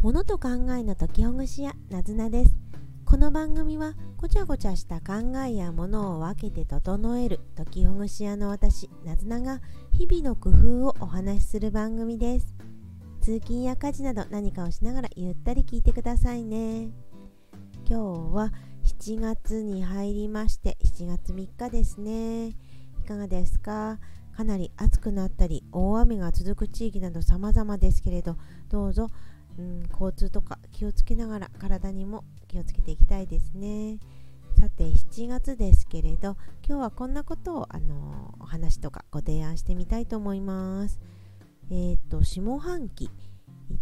物と考えの解きほぐし屋なずなです。この番組はごちゃごちゃした考えやものを分けて整える解きほぐし屋の私なずなが日々の工夫をお話しする番組です。通勤や家事など何かをしながらゆったり聞いてくださいね。今日は7月に入りまして7月3日ですね。いかがですか？かなり暑くなったり大雨が続く地域など様々ですけれどどうぞ、うん、交通とか気をつけながら体にも気をつけていきたいですね。さて7月ですけれど今日はこんなことをあのお話とかご提案してみたいと思います。えっ、ー、と下半期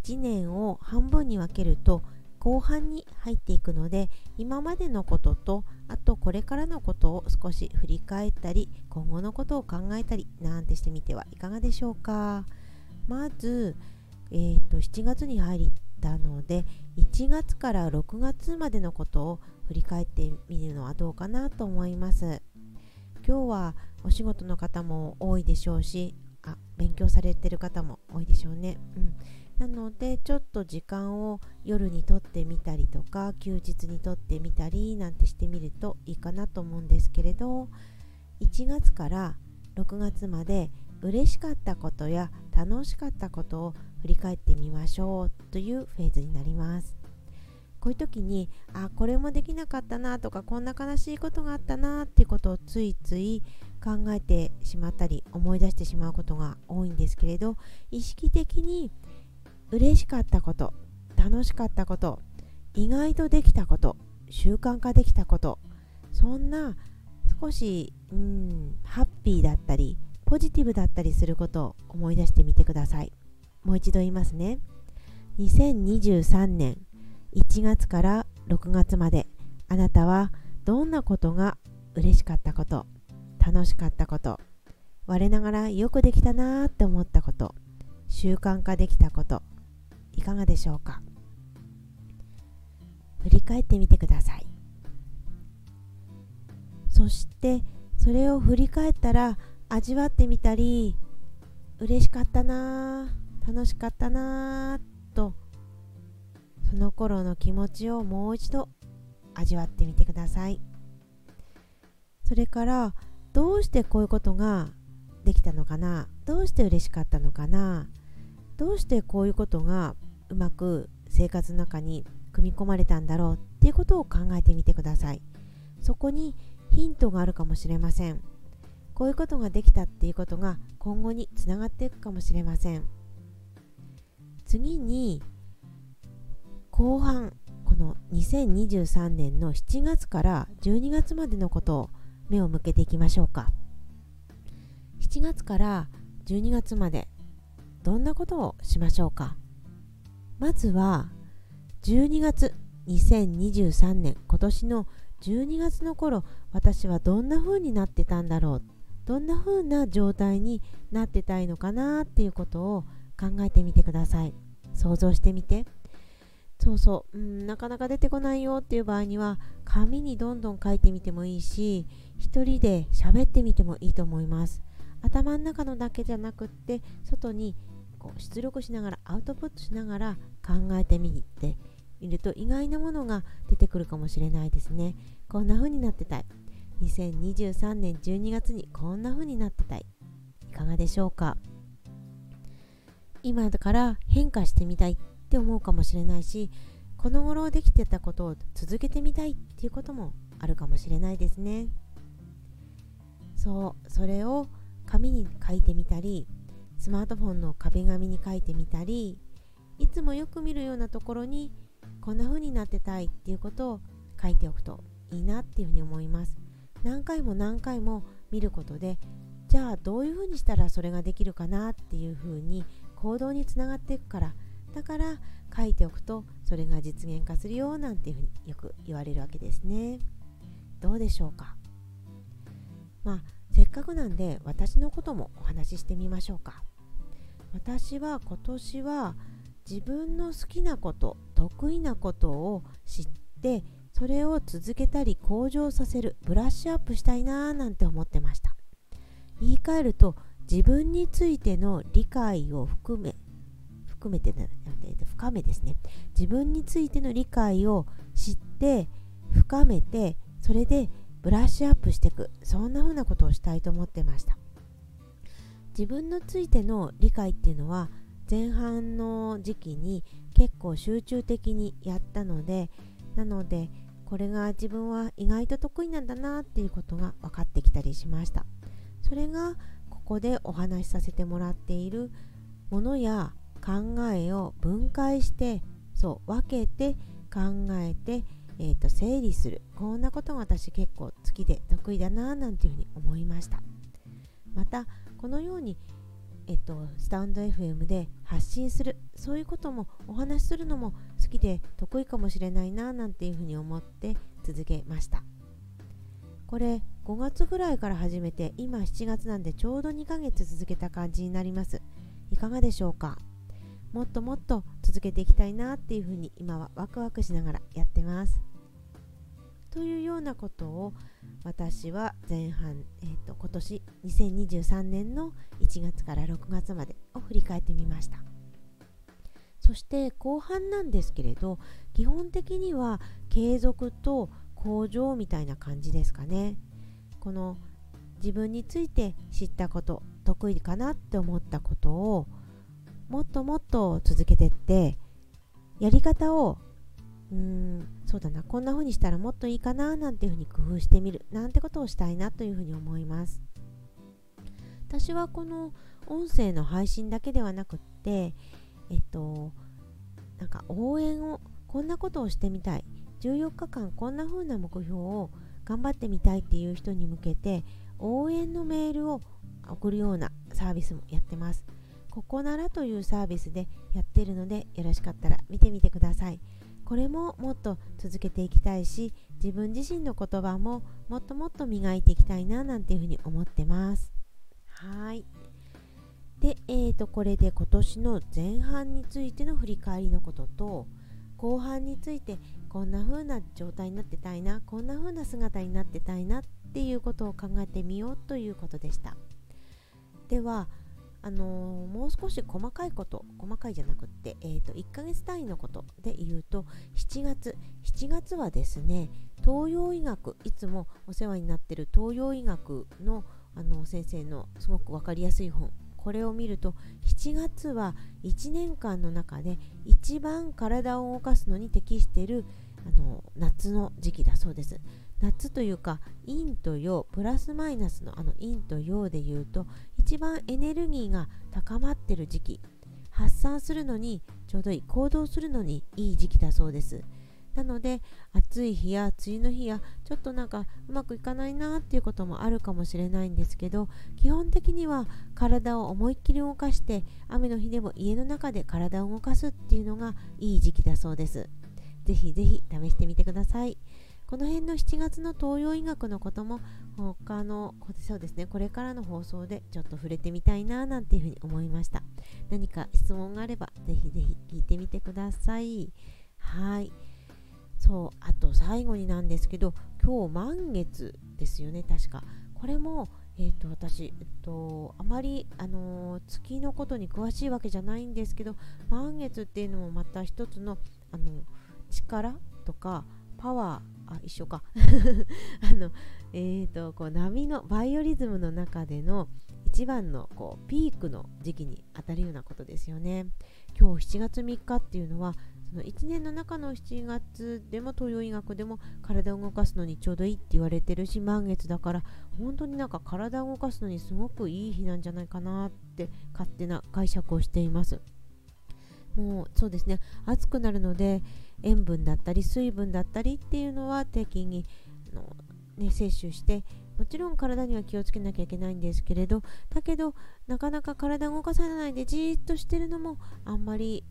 1年を半分に分けると後半に入っていくので今までのこととあとこれからのことを少し振り返ったり今後のことを考えたりなんてしてみてはいかがでしょうか。まず、えーと、7月に入ったので1月から6月までのことを振り返ってみるのはどうかなと思います。今日はお仕事の方も多いでしょうしあ勉強されてる方も多いでしょうね、うん。なのでちょっと時間を夜にとってみたりとか休日にとってみたりなんてしてみるといいかなと思うんですけれど1月から6月まで嬉しかったことや楽しかったことを振り返ってみましょうというフェーズになります。こういう時にあこれもできなかったなとかこんな悲しいことがあったなってことをついつい考えてしまったり思い出してしまうことが多いんですけれど意識的に嬉しかったこと楽しかったこと意外とできたこと習慣化できたことそんな少しうんハッピーだったりポジティブだったりすることを思い出してみてください。もう一度言いますね。2023年1月から6月まであなたはどんなことが嬉しかったこと楽しかったこと我ながらよくできたなーって思ったこと習慣化できたこといかがでしょうか？振り返ってみてください。そしてそれを振り返ったら味わってみたり嬉しかったな楽しかったなとその頃の気持ちをもう一度味わってみてください。それからどうしてこういうことができたのかなどうして嬉しかったのかなどうしてこういうことがうまく生活の中に組み込まれたんだろうっていうことを考えてみてください。そこにヒントがあるかもしれません。こういうことができたっていうことが今後につながっていくかもしれません。次に後半この2023年の7月から12月までのことを目を向けていきましょうか。7月から12月までどんなことをしましょうか。まずは12月2023年今年の12月の頃私はどんな風になってたんだろう。どんな風な状態になってたいのかなっていうことを考えてみてください。想像してみて。そうそう、うん、なかなか出てこないよっていう場合には紙にどんどん書いてみてもいいし一人で喋ってみてもいいと思います。頭の中のだけじゃなくって外にこう出力しながらアウトプットしながら考えてみてみると意外なものが出てくるかもしれないですね。こんな風になってたい。2023年12月にこんな風になってたい。いかがでしょうか？今だから変化してみたいって思うかもしれないしこの頃できてたことを続けてみたいっていうこともあるかもしれないですね。そうそれを紙に書いてみたりスマートフォンの壁紙に書いてみたりいつもよく見るようなところにこんな風になってたいっていうことを書いておくといいなっていうふうに思います。何回も何回も見ることでじゃあどういう風にしたらそれができるかなっていう風に行動につながっていくからだから書いておくとそれが実現化するよなんていうふうによく言われるわけですね。どうでしょうか？まあせっかくなんで私のこともお話ししてみましょうか。私は今年は自分の好きなこと得意なことを知ってそれを続けたり向上させるブラッシュアップしたいなーなんて思ってました。言い換えると自分についての理解を含め含めて、ね、深めですね。自分についての理解を知って深めてそれでブラッシュアップしていく。そんな風なことをしたいと思ってました。自分のついての理解っていうのは前半の時期に結構集中的にやったのでなのでこれが自分は意外と得意なんだなっていうことが分かってきたりしました。それがここでお話しさせてもらっているものや考えを分解してそう分けて考えて、えーと、整理する。こんなことが私結構好きで得意だななんていうふうに思いました。またこのようにえっと、スタンド FM で発信する。そういうこともお話しするのも好きで得意かもしれないななんていうふうに思って続けました。これ5月ぐらいから始めて今7月なんでちょうど2ヶ月続けた感じになります。いかがでしょうか？もっともっと続けていきたいなっていうふうに今はワクワクしながらやってます。というようなことを私は前半、えーと、今年2023年の1月から6月までを振り返ってみました。そして後半なんですけれど基本的には継続と向上みたいな感じですかね。この自分について知ったこと得意かなって思ったことをもっともっと続けてってやり方をうーんそうだなこんな風にしたらもっといいかななんていう風に工夫してみるなんてことをしたいなという風に思います。私はこの音声の配信だけではなくってえっとなんか応援をこんなことをしてみたい。14日間こんな風な目標を頑張ってみたいっていう人に向けて応援のメールを送るようなサービスもやってます。ここならというサービスでやってるのでよろしかったら見てみてください。これももっと続けていきたいし自分自身の言葉ももっともっと磨いていきたいななんていうふうに思ってます。はい。で、えーと、これで今年の前半についての振り返りのことと後半についてこんな風な状態になってたいなこんな風な姿になってたいなっていうことを考えてみようということでした。ではあのー、もう少し細かいこと細かいじゃなくって、えーと、1ヶ月単位のことで言うと7月7月はですね東洋医学いつもお世話になってる東洋医学のあの先生のすごく分かりやすい本これを見ると7月は1年間の中で一番体を動かすのに適しているあの夏の時期だそうです。夏というか陰と陽プラスマイナスのあの陰と陽で言うと一番エネルギーが高まってる時期発散するのにちょうどいい行動するのにいい時期だそうですなので暑い日や梅雨の日やちょっとなんかうまくいかないなっていうこともあるかもしれないんですけど基本的には体を思いっきり動かして雨の日でも家の中で体を動かすっていうのがいい時期だそうです。ぜひぜひ試してみてください。この辺の7月の東洋医学のことも他のそうですねこれからの放送でちょっと触れてみたいななんていうふうに思いました。何か質問があればぜひぜひ聞いてみてください。はい。そうあと最後になんですけど今日満月ですよね確か。これもえーと、私、えっと、あまり、あのー、月のことに詳しいわけじゃないんですけど満月っていうのもまた一つの、あの力とかパワーあ一緒か。あのえーとこう波のバイオリズムの中での一番のこうピークの時期に当たるようなことですよね。今日7月3日っていうのはその1年の中の7月でも東洋医学でも体を動かすのにちょうどいいって言われてるし満月だから本当になんか体を動かすのにすごくいい日なんじゃないかなって勝手な解釈をしています。もうそうですね。暑くなるので塩分だったり水分だったりっていうのは適宜あの、ね、摂取してもちろん体には気をつけなきゃいけないんですけれどだけどなかなか体を動かさないでじーっとしてるのもあんまり、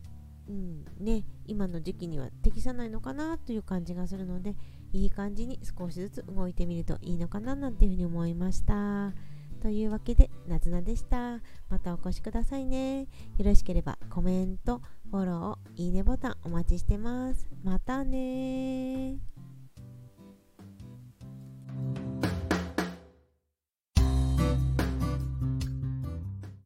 うんね、今の時期には適さないのかなという感じがするのでいい感じに少しずつ動いてみるといいのかななんていうふうに思いました。というわけで、なずなでした。またお越しくださいね。よろしければコメント、フォロー、いいねボタンお待ちしてます。またね